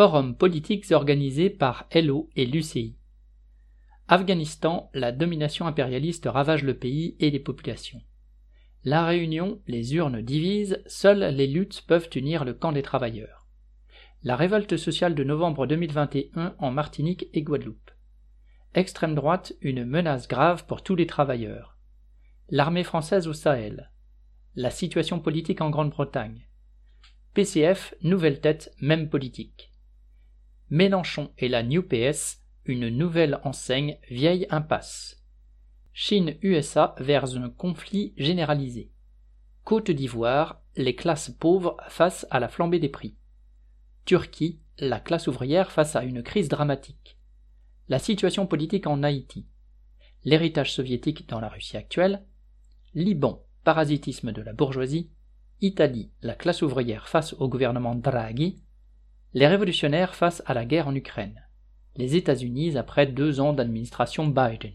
Forum politiques organisés par LO et l'UCI. Afghanistan, la domination impérialiste ravage le pays et les populations. La Réunion, les urnes divisent, seules les luttes peuvent unir le camp des travailleurs. La révolte sociale de novembre 2021 en Martinique et Guadeloupe. Extrême droite, une menace grave pour tous les travailleurs. L'armée française au Sahel. La situation politique en Grande-Bretagne. PCF, nouvelle tête, même politique. Mélenchon et la New PS, une nouvelle enseigne, vieille impasse. Chine-USA vers un conflit généralisé. Côte d'Ivoire, les classes pauvres face à la flambée des prix. Turquie, la classe ouvrière face à une crise dramatique. La situation politique en Haïti. L'héritage soviétique dans la Russie actuelle. Liban, parasitisme de la bourgeoisie. Italie, la classe ouvrière face au gouvernement Draghi, les révolutionnaires face à la guerre en Ukraine, les États-Unis après deux ans d'administration Biden.